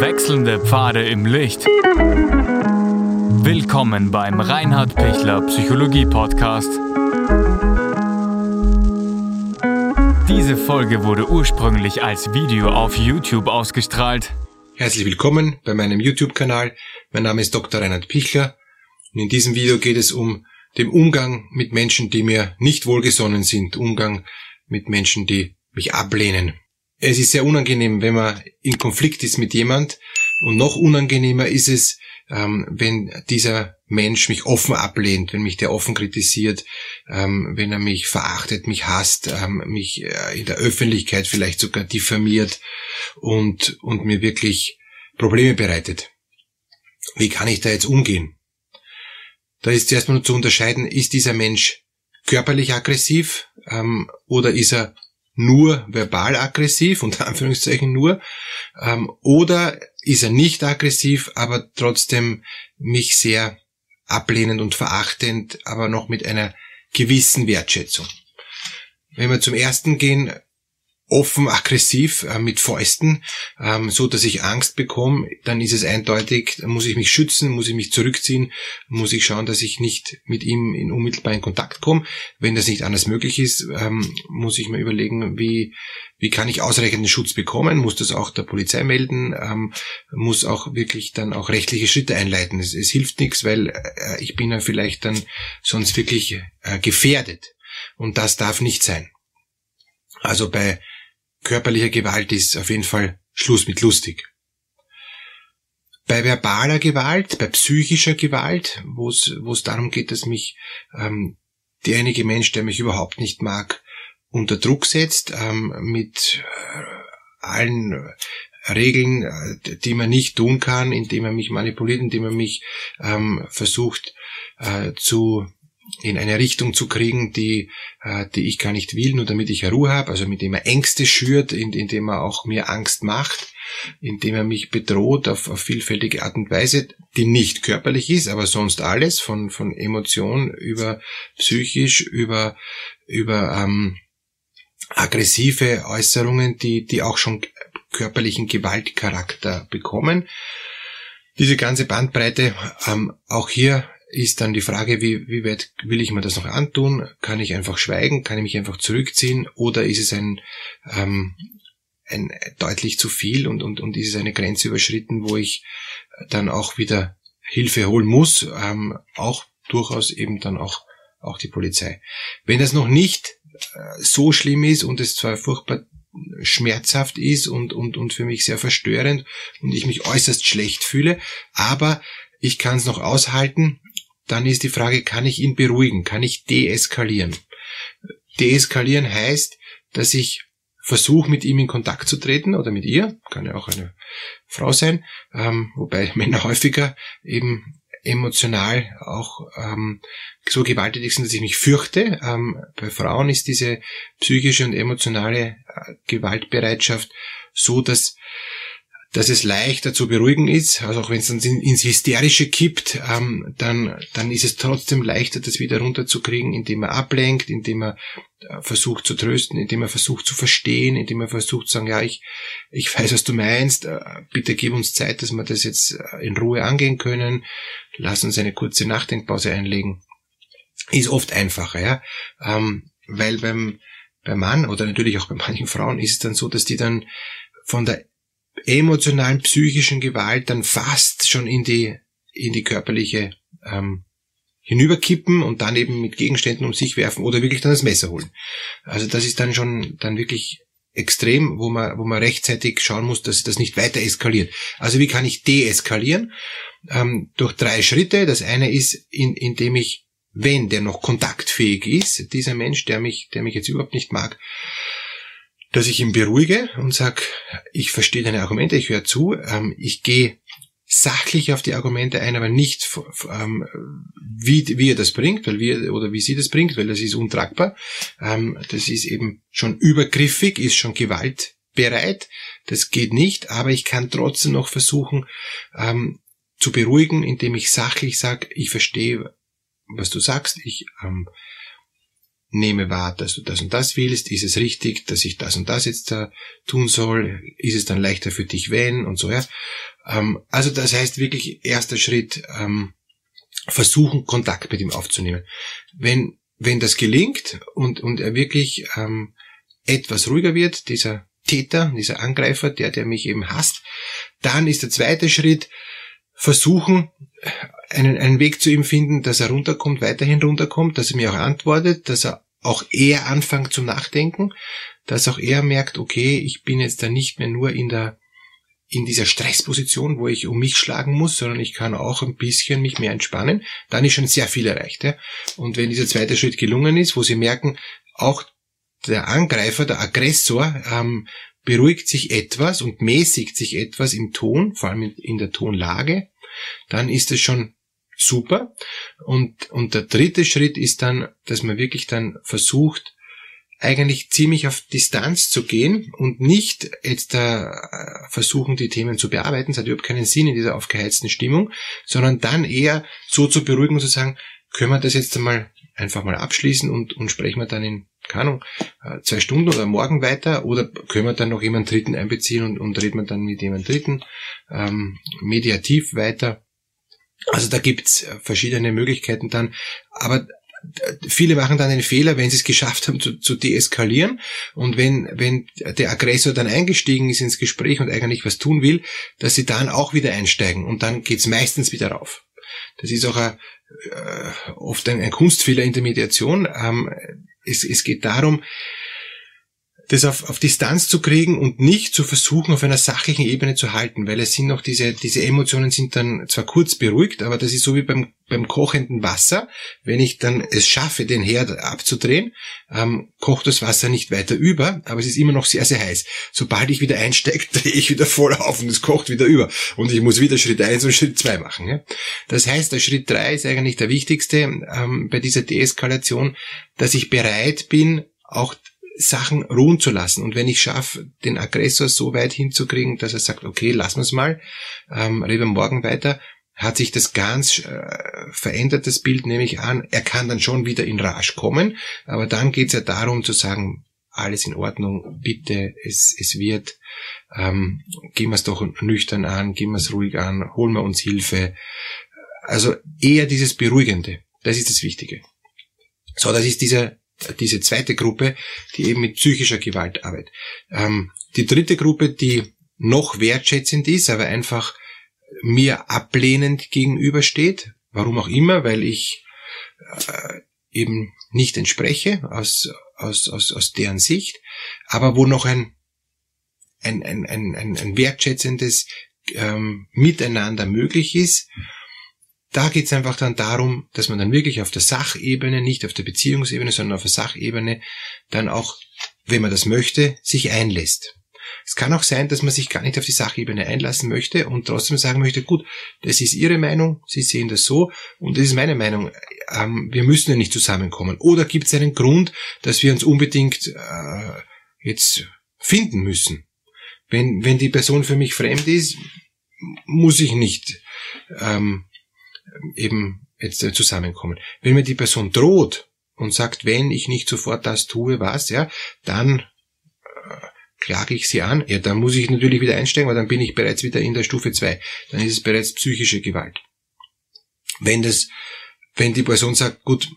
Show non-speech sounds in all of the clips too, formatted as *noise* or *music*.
Wechselnde Pfade im Licht. Willkommen beim Reinhard Pichler Psychologie Podcast. Diese Folge wurde ursprünglich als Video auf YouTube ausgestrahlt. Herzlich willkommen bei meinem YouTube-Kanal. Mein Name ist Dr. Reinhard Pichler und in diesem Video geht es um den Umgang mit Menschen, die mir nicht wohlgesonnen sind, Umgang mit Menschen, die mich ablehnen. Es ist sehr unangenehm, wenn man in Konflikt ist mit jemand und noch unangenehmer ist es, ähm, wenn dieser Mensch mich offen ablehnt, wenn mich der offen kritisiert, ähm, wenn er mich verachtet, mich hasst, ähm, mich äh, in der Öffentlichkeit vielleicht sogar diffamiert und, und mir wirklich Probleme bereitet. Wie kann ich da jetzt umgehen? Da ist zuerst mal nur zu unterscheiden, ist dieser Mensch körperlich aggressiv ähm, oder ist er nur verbal aggressiv, *laughs* unter Anführungszeichen nur, ähm, oder ist er nicht aggressiv, aber trotzdem mich sehr ablehnend und verachtend, aber noch mit einer gewissen Wertschätzung. Wenn wir zum ersten gehen, offen aggressiv äh, mit Fäusten, ähm, so dass ich Angst bekomme, dann ist es eindeutig, muss ich mich schützen, muss ich mich zurückziehen, muss ich schauen, dass ich nicht mit ihm in unmittelbaren Kontakt komme. Wenn das nicht anders möglich ist, ähm, muss ich mir überlegen, wie wie kann ich ausreichenden Schutz bekommen, muss das auch der Polizei melden, ähm, muss auch wirklich dann auch rechtliche Schritte einleiten. Es, es hilft nichts, weil äh, ich bin ja vielleicht dann sonst wirklich äh, gefährdet. Und das darf nicht sein. Also bei körperlicher Gewalt ist auf jeden Fall Schluss mit lustig. Bei verbaler Gewalt, bei psychischer Gewalt, wo es darum geht, dass mich ähm, derjenige Mensch, der mich überhaupt nicht mag, unter Druck setzt, ähm, mit äh, allen Regeln, äh, die man nicht tun kann, indem er mich manipuliert, indem er mich ähm, versucht äh, zu in eine Richtung zu kriegen, die, äh, die ich gar nicht will, nur damit ich Ruhe habe, also mit dem er Ängste schürt, indem er auch mir Angst macht, indem er mich bedroht auf, auf vielfältige Art und Weise, die nicht körperlich ist, aber sonst alles, von, von Emotion über psychisch, über, über ähm, aggressive Äußerungen, die, die auch schon körperlichen Gewaltcharakter bekommen. Diese ganze Bandbreite, ähm, auch hier ist dann die Frage, wie, wie weit will ich mir das noch antun? Kann ich einfach schweigen? Kann ich mich einfach zurückziehen? Oder ist es ein, ähm, ein deutlich zu viel und, und, und ist es eine Grenze überschritten, wo ich dann auch wieder Hilfe holen muss? Ähm, auch durchaus eben dann auch, auch die Polizei. Wenn das noch nicht äh, so schlimm ist und es zwar furchtbar schmerzhaft ist und, und, und für mich sehr verstörend und ich mich äußerst schlecht fühle, aber ich kann es noch aushalten, dann ist die Frage, kann ich ihn beruhigen? Kann ich deeskalieren? Deeskalieren heißt, dass ich versuche, mit ihm in Kontakt zu treten oder mit ihr, kann ja auch eine Frau sein, ähm, wobei *laughs* Männer häufiger eben emotional auch ähm, so gewalttätig sind, dass ich mich fürchte. Ähm, bei Frauen ist diese psychische und emotionale äh, Gewaltbereitschaft so, dass dass es leichter zu beruhigen ist. Also auch wenn es dann ins Hysterische kippt, ähm, dann, dann ist es trotzdem leichter, das wieder runterzukriegen, indem er ablenkt, indem er äh, versucht zu trösten, indem er versucht zu verstehen, indem er versucht zu sagen, ja, ich, ich weiß, was du meinst, äh, bitte gib uns Zeit, dass wir das jetzt äh, in Ruhe angehen können, lass uns eine kurze Nachdenkpause einlegen. Ist oft einfacher, ja, ähm, weil beim, beim Mann oder natürlich auch bei manchen Frauen ist es dann so, dass die dann von der emotionalen, psychischen Gewalt dann fast schon in die, in die körperliche ähm, hinüberkippen und dann eben mit Gegenständen um sich werfen oder wirklich dann das Messer holen. Also das ist dann schon dann wirklich extrem, wo man, wo man rechtzeitig schauen muss, dass das nicht weiter eskaliert. Also wie kann ich deeskalieren? Ähm, durch drei Schritte. Das eine ist, in, indem ich, wenn der noch kontaktfähig ist, dieser Mensch, der mich, der mich jetzt überhaupt nicht mag, dass ich ihn beruhige und sag, ich verstehe deine Argumente, ich höre zu, ähm, ich gehe sachlich auf die Argumente ein, aber nicht ähm, wie, wie er das bringt, weil wir oder wie sie das bringt, weil das ist untragbar. Ähm, das ist eben schon übergriffig, ist schon gewaltbereit. Das geht nicht, aber ich kann trotzdem noch versuchen ähm, zu beruhigen, indem ich sachlich sage, ich verstehe, was du sagst, ich ähm, nehme wahr, dass du das und das willst, ist es richtig, dass ich das und das jetzt da tun soll, ist es dann leichter für dich, wenn und so, ja. Ähm, also das heißt wirklich, erster Schritt, ähm, versuchen, Kontakt mit ihm aufzunehmen. Wenn, wenn das gelingt und, und er wirklich ähm, etwas ruhiger wird, dieser Täter, dieser Angreifer, der, der mich eben hasst, dann ist der zweite Schritt, versuchen, einen, einen Weg zu ihm finden, dass er runterkommt, weiterhin runterkommt, dass er mir auch antwortet, dass er auch eher anfängt zu nachdenken, dass auch er merkt, okay, ich bin jetzt da nicht mehr nur in der in dieser Stressposition, wo ich um mich schlagen muss, sondern ich kann auch ein bisschen mich mehr entspannen, dann ist schon sehr viel erreicht. Ja? Und wenn dieser zweite Schritt gelungen ist, wo Sie merken, auch der Angreifer, der Aggressor ähm, beruhigt sich etwas und mäßigt sich etwas im Ton, vor allem in der Tonlage, dann ist es schon super. Und, und der dritte Schritt ist dann, dass man wirklich dann versucht, eigentlich ziemlich auf Distanz zu gehen und nicht jetzt da äh, versuchen, die Themen zu bearbeiten. Es hat überhaupt keinen Sinn in dieser aufgeheizten Stimmung, sondern dann eher so zu beruhigen und zu sagen, können wir das jetzt einmal einfach mal abschließen und, und sprechen wir dann in, keine Ahnung, äh, zwei Stunden oder morgen weiter oder können wir dann noch jemanden Dritten einbeziehen und, und reden wir dann mit jemand Dritten ähm, mediativ weiter. Also da gibt's verschiedene Möglichkeiten dann, aber viele machen dann den Fehler, wenn sie es geschafft haben zu, zu deeskalieren und wenn, wenn der Aggressor dann eingestiegen ist ins Gespräch und eigentlich was tun will, dass sie dann auch wieder einsteigen und dann geht's meistens wieder rauf. Das ist auch ein, äh, oft ein, ein, Kunstfehler in der Mediation. Ähm, es, es geht darum, das auf, auf Distanz zu kriegen und nicht zu versuchen, auf einer sachlichen Ebene zu halten, weil es sind noch diese, diese Emotionen sind dann zwar kurz beruhigt, aber das ist so wie beim, beim kochenden Wasser. Wenn ich dann es schaffe, den Herd abzudrehen, ähm, kocht das Wasser nicht weiter über, aber es ist immer noch sehr, sehr heiß. Sobald ich wieder einsteige, *laughs* drehe ich wieder voll auf und es kocht wieder über. Und ich muss wieder Schritt eins und Schritt zwei machen. Ja? Das heißt, der Schritt drei ist eigentlich der wichtigste ähm, bei dieser Deeskalation, dass ich bereit bin, auch Sachen ruhen zu lassen. Und wenn ich schaffe, den Aggressor so weit hinzukriegen, dass er sagt, okay, lassen wir mal, ähm, reden morgen weiter, hat sich das ganz äh, verändert, das Bild nehme ich an. Er kann dann schon wieder in Rage kommen, aber dann geht es ja darum zu sagen, alles in Ordnung, bitte, es, es wird, ähm, gehen wir es doch nüchtern an, gehen wir es ruhig an, holen wir uns Hilfe. Also eher dieses Beruhigende, das ist das Wichtige. So, das ist dieser diese zweite Gruppe, die eben mit psychischer Gewalt arbeitet. Ähm, die dritte Gruppe, die noch wertschätzend ist, aber einfach mir ablehnend gegenübersteht, warum auch immer, weil ich äh, eben nicht entspreche aus, aus, aus, aus deren Sicht, aber wo noch ein, ein, ein, ein, ein wertschätzendes ähm, Miteinander möglich ist da geht es einfach dann darum, dass man dann wirklich auf der Sachebene, nicht auf der Beziehungsebene, sondern auf der Sachebene dann auch, wenn man das möchte, sich einlässt. Es kann auch sein, dass man sich gar nicht auf die Sachebene einlassen möchte und trotzdem sagen möchte, gut, das ist Ihre Meinung, Sie sehen das so und das ist meine Meinung. Ähm, wir müssen ja nicht zusammenkommen. Oder gibt es einen Grund, dass wir uns unbedingt äh, jetzt finden müssen? Wenn, wenn die Person für mich fremd ist, muss ich nicht ähm, eben jetzt äh, zusammenkommen. Wenn mir die Person droht und sagt, wenn ich nicht sofort das tue, was, ja, dann äh, klage ich sie an. Ja, dann muss ich natürlich wieder einsteigen, weil dann bin ich bereits wieder in der Stufe 2. Dann ist es bereits psychische Gewalt. Wenn das, wenn die Person sagt, gut,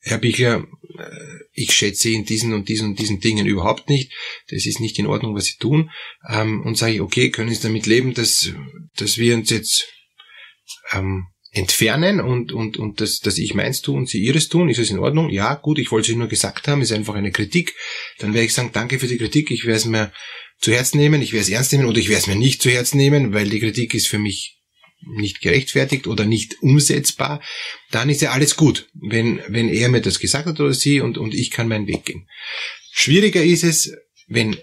Herr Bichler, äh, ich schätze in diesen und diesen und diesen Dingen überhaupt nicht, das ist nicht in Ordnung, was Sie tun, ähm, und sage ich, okay, können Sie damit leben, dass, dass wir uns jetzt ähm, entfernen und, und, und dass, dass ich meins tue und sie ihres tun, ist es in Ordnung? Ja, gut, ich wollte es nur gesagt haben, ist einfach eine Kritik. Dann werde ich sagen, danke für die Kritik, ich werde es mir zu Herzen nehmen, ich werde es ernst nehmen oder ich werde es mir nicht zu Herzen nehmen, weil die Kritik ist für mich nicht gerechtfertigt oder nicht umsetzbar, dann ist ja alles gut, wenn, wenn er mir das gesagt hat oder sie und, und ich kann meinen Weg gehen. Schwieriger ist es, wenn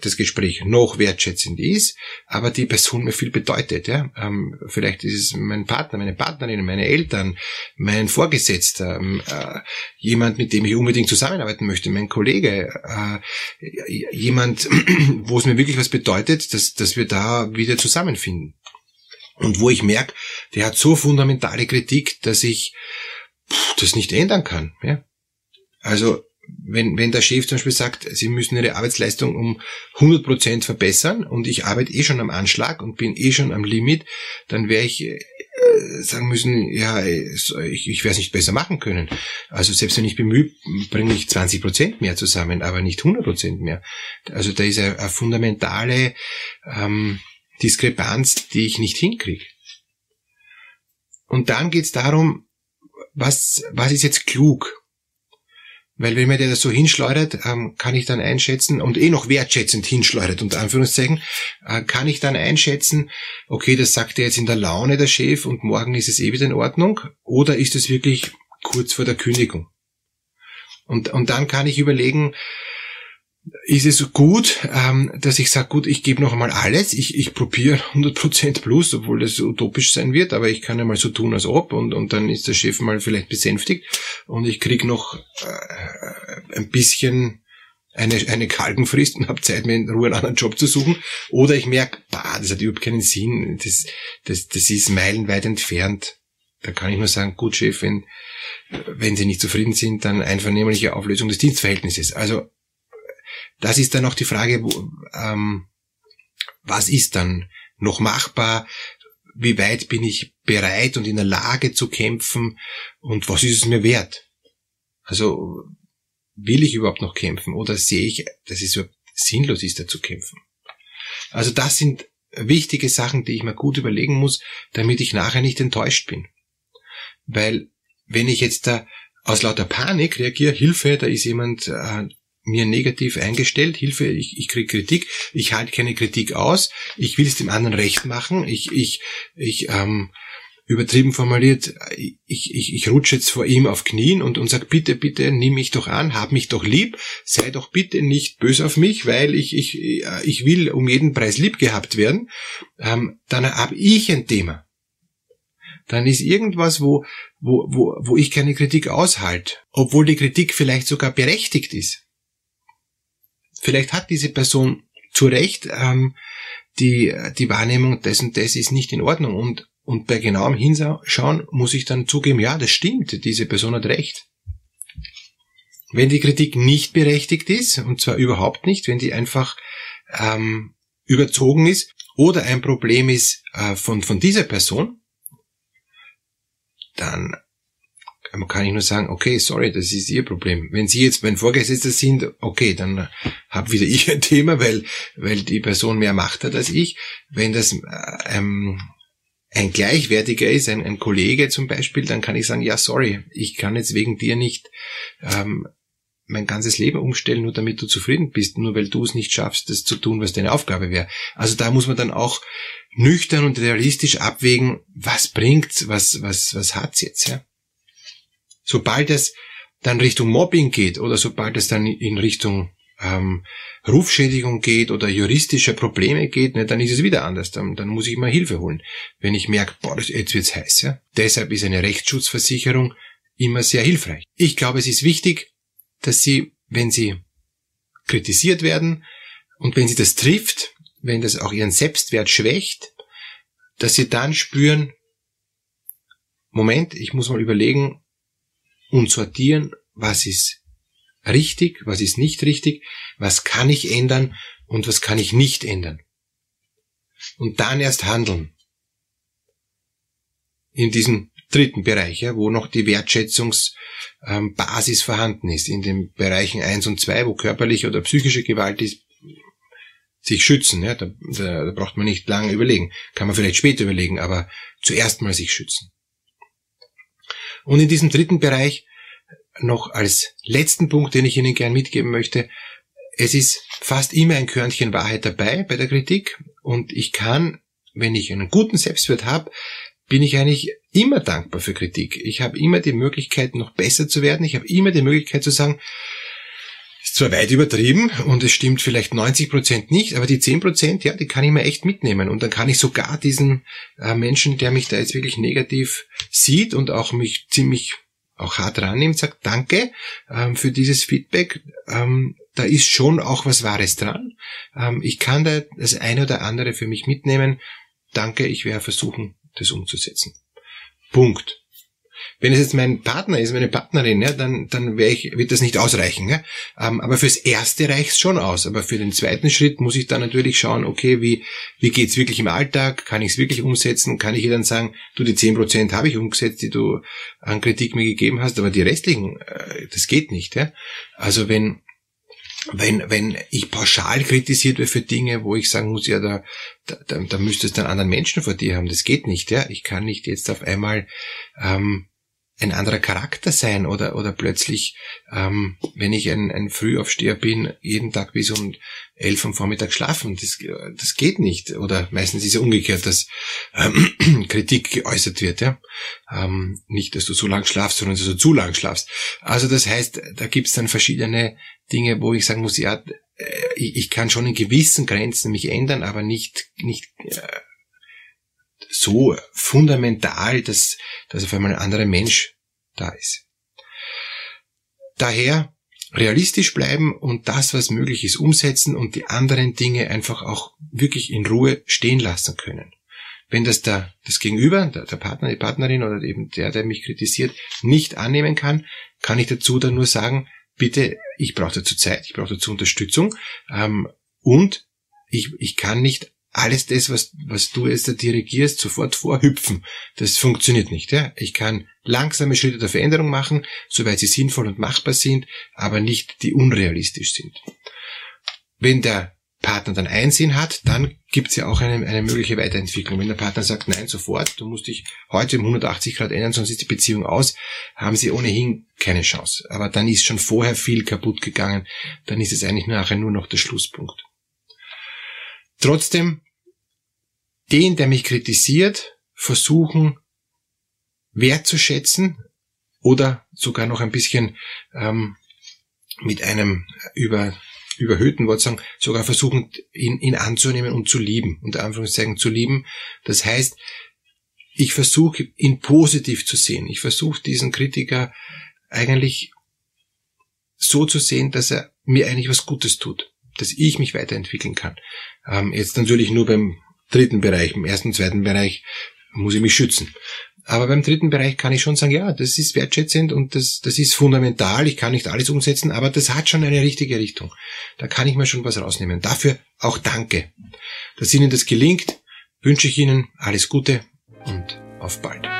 das Gespräch noch wertschätzend ist, aber die Person mir viel bedeutet. Ja? Ähm, vielleicht ist es mein Partner, meine Partnerin, meine Eltern, mein Vorgesetzter, ähm, äh, jemand, mit dem ich unbedingt zusammenarbeiten möchte, mein Kollege, äh, jemand, *clears throat* wo es mir wirklich was bedeutet, dass, dass wir da wieder zusammenfinden. Und wo ich merke, der hat so fundamentale Kritik, dass ich pff, das nicht ändern kann. Ja? Also wenn, wenn der Chef zum Beispiel sagt, Sie müssen Ihre Arbeitsleistung um 100 Prozent verbessern und ich arbeite eh schon am Anschlag und bin eh schon am Limit, dann wäre ich äh, sagen müssen, ja, ich, ich werde es nicht besser machen können. Also selbst wenn ich bemühe, bringe ich 20 Prozent mehr zusammen, aber nicht 100 Prozent mehr. Also da ist eine, eine fundamentale ähm, Diskrepanz, die ich nicht hinkriege. Und dann geht es darum, was, was ist jetzt klug? Weil wenn mir der das so hinschleudert, ähm, kann ich dann einschätzen und eh noch wertschätzend hinschleudert, unter Anführungszeichen, äh, kann ich dann einschätzen, okay, das sagt er jetzt in der Laune der Chef und morgen ist es eh wieder in Ordnung, oder ist es wirklich kurz vor der Kündigung? Und, und dann kann ich überlegen, ist es gut, ähm, dass ich sage, gut, ich gebe noch einmal alles, ich, ich probiere 100% plus, obwohl das utopisch sein wird, aber ich kann ja mal so tun, als ob und, und dann ist der Chef mal vielleicht besänftigt und ich krieg noch äh, ein bisschen eine, eine Kalkenfrist und habe Zeit, mir in Ruhe einen anderen Job zu suchen. Oder ich merke, bah, das hat überhaupt keinen Sinn, das, das, das ist meilenweit entfernt. Da kann ich nur sagen, gut, Chef, wenn, wenn Sie nicht zufrieden sind, dann einvernehmliche Auflösung des Dienstverhältnisses. Also das ist dann auch die Frage, wo, ähm, was ist dann noch machbar? Wie weit bin ich bereit und in der Lage zu kämpfen? Und was ist es mir wert? Also will ich überhaupt noch kämpfen oder sehe ich, dass es sinnlos ist, da zu kämpfen? Also das sind wichtige Sachen, die ich mir gut überlegen muss, damit ich nachher nicht enttäuscht bin. Weil wenn ich jetzt da aus lauter Panik reagiere, Hilfe, da ist jemand äh, mir negativ eingestellt, Hilfe, ich, ich kriege Kritik, ich halte keine Kritik aus, ich will es dem anderen recht machen, ich, ich, ich, ähm, übertrieben formuliert, ich, ich, ich rutsche jetzt vor ihm auf Knien und, und sag, bitte, bitte, nimm mich doch an, hab mich doch lieb, sei doch bitte nicht böse auf mich, weil ich, ich, ich will um jeden Preis lieb gehabt werden, ähm, dann habe ich ein Thema. Dann ist irgendwas, wo, wo, wo, wo ich keine Kritik aushalte, obwohl die Kritik vielleicht sogar berechtigt ist vielleicht hat diese Person zu Recht ähm, die, die Wahrnehmung, und das ist nicht in Ordnung. Und, und bei genauem Hinschauen muss ich dann zugeben, ja, das stimmt, diese Person hat recht. Wenn die Kritik nicht berechtigt ist, und zwar überhaupt nicht, wenn die einfach ähm, überzogen ist oder ein Problem ist äh, von, von dieser Person, dann kann ich nur sagen, okay, sorry, das ist Ihr Problem. Wenn Sie jetzt mein Vorgesetzter sind, okay, dann habe wieder *laughs* ich ein Thema, weil, weil die Person mehr Macht hat als ich. Wenn das ähm, ein Gleichwertiger ist, ein, ein Kollege zum Beispiel, dann kann ich sagen, ja, sorry, ich kann jetzt wegen dir nicht ähm, mein ganzes Leben umstellen, nur damit du zufrieden bist, nur weil du es nicht schaffst, das zu tun, was deine Aufgabe wäre. Also da muss man dann auch nüchtern und realistisch abwägen, was bringt's, was, was, was hat's jetzt, ja. Sobald es dann Richtung Mobbing geht oder sobald es dann in Richtung ähm, Rufschädigung geht oder juristische Probleme geht, ne, dann ist es wieder anders. Dann, dann muss ich mal Hilfe holen. Wenn ich merke, boah, jetzt wird's heiß. Ja? Deshalb ist eine Rechtsschutzversicherung immer sehr hilfreich. Ich glaube, es ist wichtig, dass Sie, wenn Sie kritisiert werden und wenn Sie das trifft, wenn das auch Ihren Selbstwert schwächt, dass Sie dann spüren, Moment, ich muss mal überlegen, und sortieren, was ist richtig, was ist nicht richtig, was kann ich ändern und was kann ich nicht ändern. Und dann erst handeln. In diesem dritten Bereich, ja, wo noch die Wertschätzungsbasis vorhanden ist. In den Bereichen eins und zwei, wo körperliche oder psychische Gewalt ist, sich schützen. Ja, da, da, da braucht man nicht lange überlegen. Kann man vielleicht später überlegen, aber zuerst mal sich schützen. Und in diesem dritten Bereich noch als letzten Punkt, den ich Ihnen gern mitgeben möchte, es ist fast immer ein Körnchen Wahrheit dabei bei der Kritik und ich kann, wenn ich einen guten Selbstwert habe, bin ich eigentlich immer dankbar für Kritik. Ich habe immer die Möglichkeit, noch besser zu werden. Ich habe immer die Möglichkeit zu sagen, ist zwar weit übertrieben und es stimmt vielleicht 90 Prozent nicht, aber die 10 Prozent, ja, die kann ich mir echt mitnehmen. Und dann kann ich sogar diesen äh, Menschen, der mich da jetzt wirklich negativ sieht und auch mich ziemlich auch hart rannimmt, sagt Danke ähm, für dieses Feedback. Ähm, da ist schon auch was Wahres dran. Ähm, ich kann da das eine oder andere für mich mitnehmen. Danke, ich werde versuchen, das umzusetzen. Punkt. Wenn es jetzt mein Partner ist, meine Partnerin, ja, dann, dann ich, wird das nicht ausreichen. Ja? Ähm, aber fürs Erste reicht es schon aus. Aber für den zweiten Schritt muss ich dann natürlich schauen, okay, wie, wie geht's wirklich im Alltag? Kann ich es wirklich umsetzen? Kann ich ihr dann sagen, du, die zehn Prozent habe ich umgesetzt, die du an Kritik mir gegeben hast, aber die restlichen, äh, das geht nicht. Ja? Also wenn, wenn, wenn ich pauschal kritisiert werde für Dinge, wo ich sagen muss, ja, da, da, da müsstest du einen anderen Menschen vor dir haben. Das geht nicht, ja. Ich kann nicht jetzt auf einmal ähm, ein anderer Charakter sein oder, oder plötzlich, ähm, wenn ich ein, ein Frühaufsteher bin, jeden Tag bis um elf am Vormittag schlafen. Das, das geht nicht. Oder meistens ist es umgekehrt, dass ähm, *clears throat* Kritik geäußert wird. Ja? Ähm, nicht, dass du so lang schlafst, sondern dass du zu lang schlafst. Also das heißt, da gibt's dann verschiedene Dinge, wo ich sagen muss, ja, äh, ich, ich kann schon in gewissen Grenzen mich ändern, aber nicht, nicht äh, so fundamental, dass, dass auf einmal ein anderer Mensch da ist. Daher realistisch bleiben und das, was möglich ist, umsetzen und die anderen Dinge einfach auch wirklich in Ruhe stehen lassen können. Wenn das der, das Gegenüber, der, der Partner, die Partnerin oder eben der, der mich kritisiert, nicht annehmen kann, kann ich dazu dann nur sagen, bitte, ich brauche dazu Zeit, ich brauche dazu Unterstützung ähm, und ich, ich kann nicht alles das, was, was du jetzt da dirigierst, sofort vorhüpfen. Das funktioniert nicht. Ja? Ich kann langsame Schritte der Veränderung machen, soweit sie sinnvoll und machbar sind, aber nicht die unrealistisch sind. Wenn der Partner dann Einsehen hat, dann gibt es ja auch eine, eine mögliche Weiterentwicklung. Wenn der Partner sagt, nein, sofort, du musst dich heute um 180 Grad ändern, sonst ist die Beziehung aus, haben sie ohnehin keine Chance. Aber dann ist schon vorher viel kaputt gegangen, dann ist es eigentlich nachher nur noch der Schlusspunkt. Trotzdem, den, der mich kritisiert, versuchen wertzuschätzen oder sogar noch ein bisschen ähm, mit einem über, überhöhten Wort sagen, sogar versuchen, ihn, ihn anzunehmen und zu lieben, unter Anführungszeichen zu lieben. Das heißt, ich versuche, ihn positiv zu sehen. Ich versuche, diesen Kritiker eigentlich so zu sehen, dass er mir eigentlich was Gutes tut, dass ich mich weiterentwickeln kann. Ähm, jetzt natürlich nur beim dritten Bereich, im ersten, zweiten Bereich muss ich mich schützen. Aber beim dritten Bereich kann ich schon sagen, ja, das ist wertschätzend und das, das ist fundamental. Ich kann nicht alles umsetzen, aber das hat schon eine richtige Richtung. Da kann ich mir schon was rausnehmen. Dafür auch danke. Dass Ihnen das gelingt, wünsche ich Ihnen alles Gute und auf bald.